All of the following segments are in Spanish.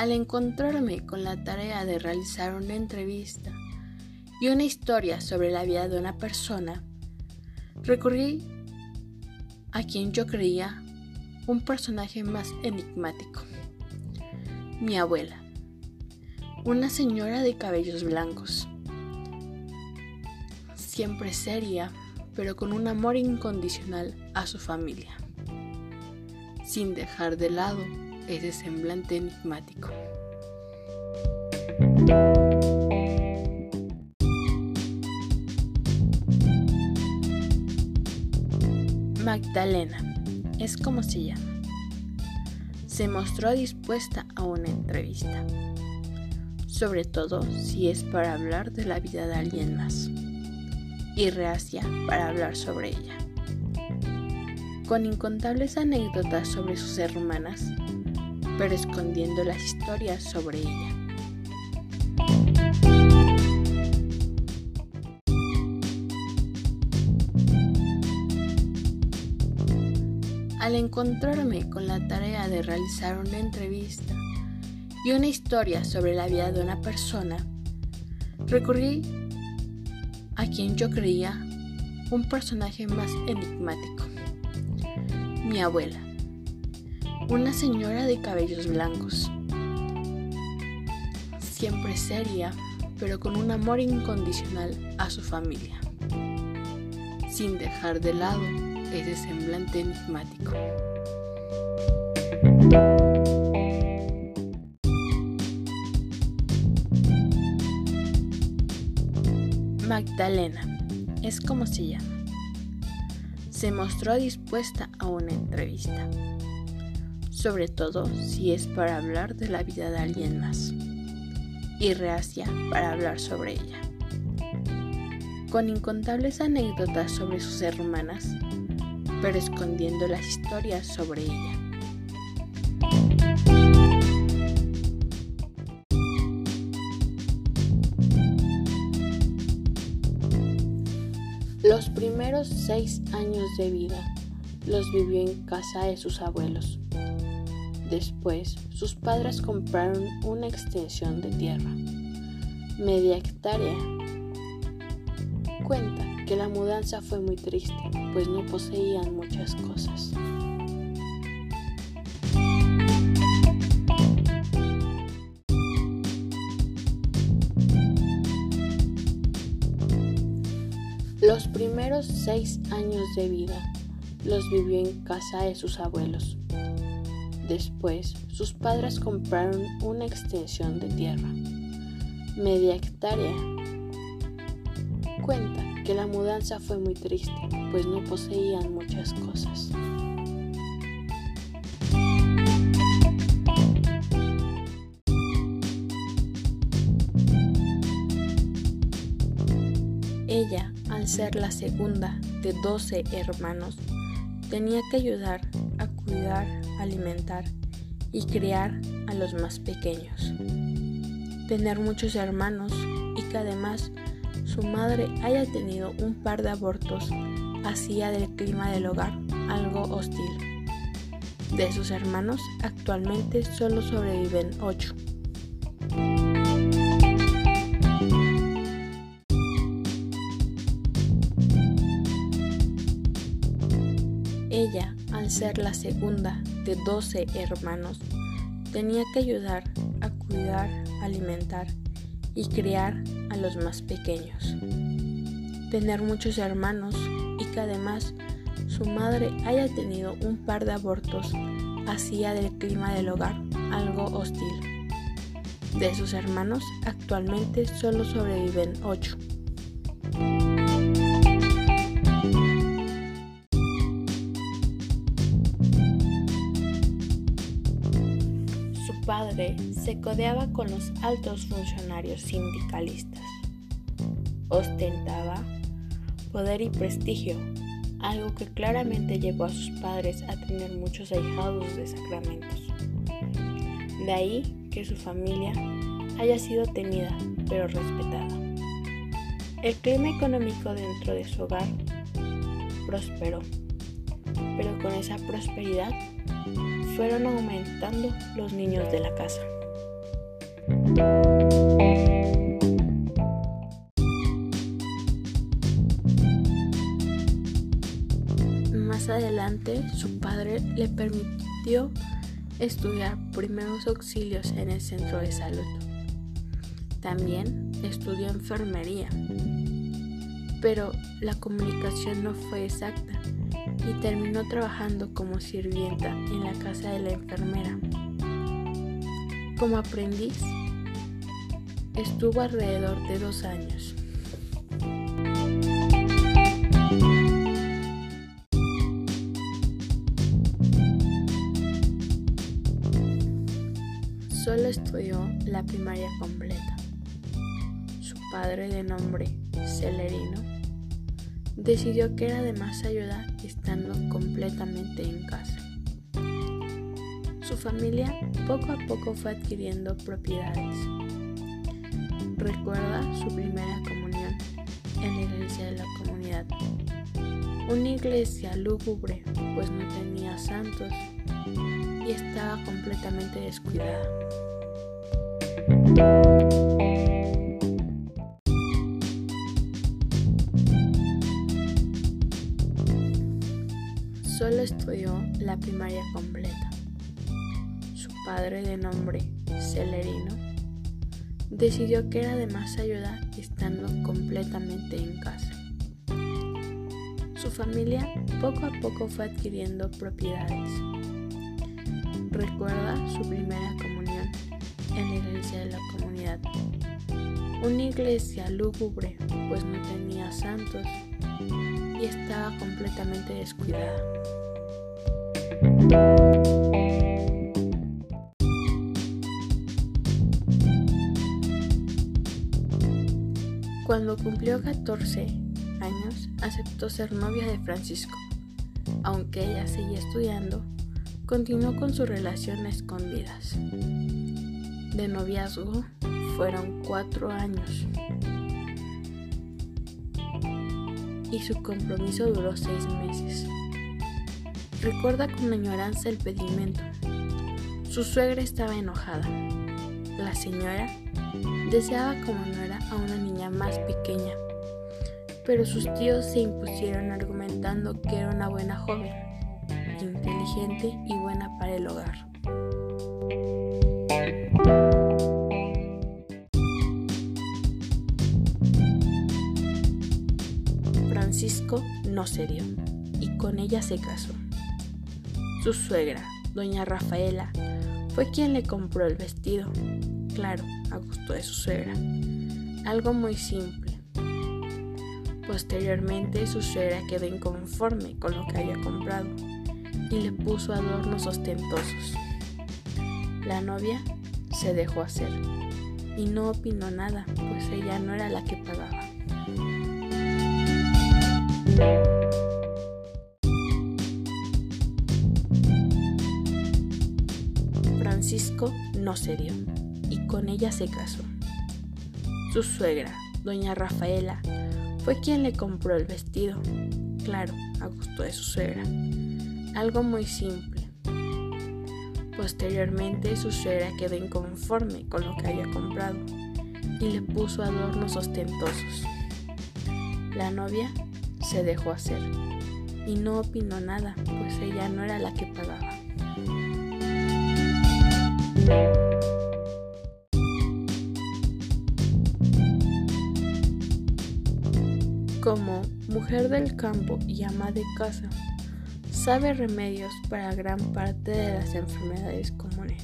Al encontrarme con la tarea de realizar una entrevista y una historia sobre la vida de una persona, recurrí a quien yo creía un personaje más enigmático, mi abuela, una señora de cabellos blancos, siempre seria, pero con un amor incondicional a su familia, sin dejar de lado ese semblante enigmático. Magdalena, es como se llama. Se mostró dispuesta a una entrevista, sobre todo si es para hablar de la vida de alguien más, y reacia para hablar sobre ella. Con incontables anécdotas sobre sus hermanas, pero escondiendo las historias sobre ella. Al encontrarme con la tarea de realizar una entrevista y una historia sobre la vida de una persona, recurrí a quien yo creía un personaje más enigmático, mi abuela una señora de cabellos blancos, siempre seria, pero con un amor incondicional a su familia, sin dejar de lado ese semblante enigmático. Magdalena, es como se llama. Se mostró dispuesta a una entrevista sobre todo si es para hablar de la vida de alguien más, y reacia para hablar sobre ella. Con incontables anécdotas sobre sus hermanas, pero escondiendo las historias sobre ella. Los primeros seis años de vida los vivió en casa de sus abuelos, Después, sus padres compraron una extensión de tierra, media hectárea. Cuenta que la mudanza fue muy triste, pues no poseían muchas cosas. Los primeros seis años de vida los vivió en casa de sus abuelos, Después, sus padres compraron una extensión de tierra, media hectárea. Cuenta que la mudanza fue muy triste, pues no poseían muchas cosas. Ella, al ser la segunda de 12 hermanos, tenía que ayudar cuidar alimentar y criar a los más pequeños. Tener muchos hermanos y que además su madre haya tenido un par de abortos hacía del clima del hogar algo hostil. De sus hermanos actualmente solo sobreviven ocho. Ser la segunda de 12 hermanos, tenía que ayudar a cuidar, alimentar y criar a los más pequeños. Tener muchos hermanos y que además su madre haya tenido un par de abortos hacía del clima del hogar algo hostil. De sus hermanos actualmente solo sobreviven 8. Padre se codeaba con los altos funcionarios sindicalistas. Ostentaba poder y prestigio, algo que claramente llevó a sus padres a tener muchos ahijados de sacramentos. De ahí que su familia haya sido tenida, pero respetada. El clima económico dentro de su hogar prosperó, pero con esa prosperidad fueron aumentando los niños de la casa. Más adelante, su padre le permitió estudiar primeros auxilios en el centro de salud. También estudió enfermería, pero la comunicación no fue exacta y terminó trabajando como sirvienta en la casa de la enfermera. Como aprendiz, estuvo alrededor de dos años. Solo estudió la primaria completa. Su padre de nombre Celerino decidió que era de más ayuda completamente en casa. Su familia poco a poco fue adquiriendo propiedades. Recuerda su primera comunión en la iglesia de la comunidad. Una iglesia lúgubre, pues no tenía santos y estaba completamente descuidada. Solo estudió la primaria completa. Su padre de nombre Celerino decidió que era de más ayuda estando completamente en casa. Su familia poco a poco fue adquiriendo propiedades. Recuerda su primera comunión en la iglesia de la comunidad. Una iglesia lúgubre, pues no tenía santos y estaba completamente descuidada. Cuando cumplió 14 años, aceptó ser novia de Francisco. Aunque ella seguía estudiando, continuó con su relación a escondidas. De noviazgo fueron cuatro años y su compromiso duró seis meses. Recuerda con añoranza el pedimento. Su suegra estaba enojada. La señora deseaba como nuera a una niña más pequeña, pero sus tíos se impusieron argumentando que era una buena joven, inteligente y buena para el hogar. Francisco no cedió y con ella se casó. Su suegra, doña Rafaela, fue quien le compró el vestido, claro, a gusto de su suegra, algo muy simple. Posteriormente su suegra quedó inconforme con lo que había comprado y le puso adornos ostentosos. La novia se dejó hacer y no opinó nada, pues ella no era la que pagaba. Francisco no cedió y con ella se casó. Su suegra, doña Rafaela, fue quien le compró el vestido, claro, a gusto de su suegra, algo muy simple. Posteriormente su suegra quedó inconforme con lo que había comprado y le puso adornos ostentosos. La novia se dejó hacer y no opinó nada, pues ella no era la que pagaba. Como mujer del campo y ama de casa, sabe remedios para gran parte de las enfermedades comunes.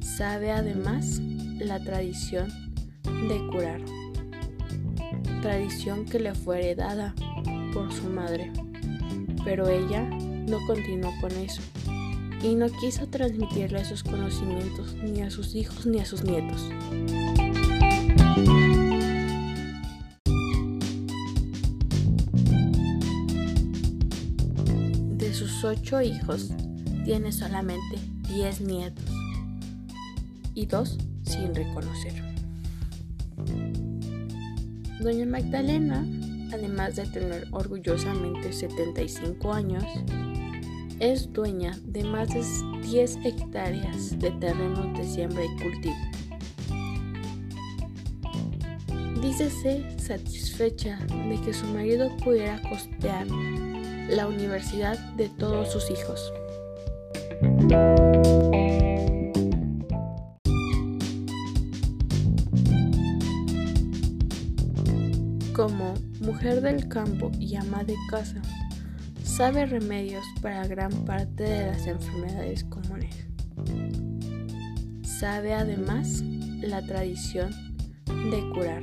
Sabe además la tradición de curar tradición que le fue heredada por su madre. Pero ella no continuó con eso y no quiso transmitirle esos conocimientos ni a sus hijos ni a sus nietos. De sus ocho hijos, tiene solamente diez nietos y dos sin reconocer. Doña Magdalena, además de tener orgullosamente 75 años, Es dueña de más de 10 hectáreas de terrenos de siembra y cultivo. Dícese satisfecha de que su marido pudiera costear la universidad de todos sus hijos. Como mujer del campo y ama de casa, sabe remedios para gran parte de las enfermedades comunes. Sabe además la tradición de curar,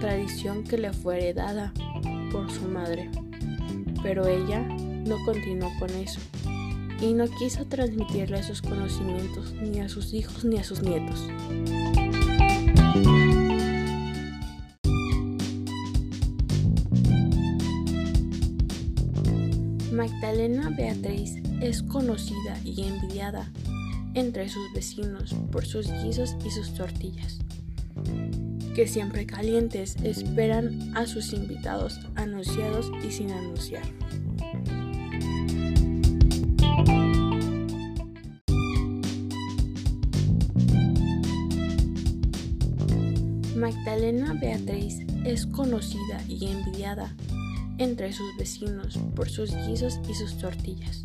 tradición que le fue heredada por su madre, pero ella no continuó con eso y no quiso transmitirle esos conocimientos ni a sus hijos ni a sus nietos. Magdalena Beatriz es conocida y envidiada entre sus vecinos por sus guisos y sus tortillas, que siempre calientes esperan a sus invitados anunciados y sin anunciar. Magdalena Beatriz es conocida y envidiada entre sus vecinos por sus guisos y sus tortillas,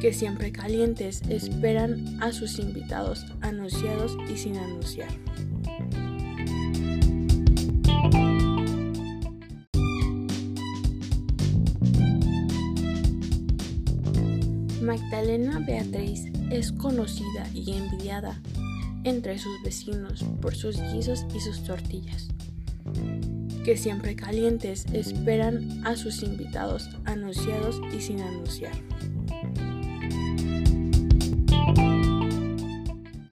que siempre calientes esperan a sus invitados anunciados y sin anunciar. Magdalena Beatriz es conocida y envidiada entre sus vecinos por sus guisos y sus tortillas que siempre calientes esperan a sus invitados anunciados y sin anunciar.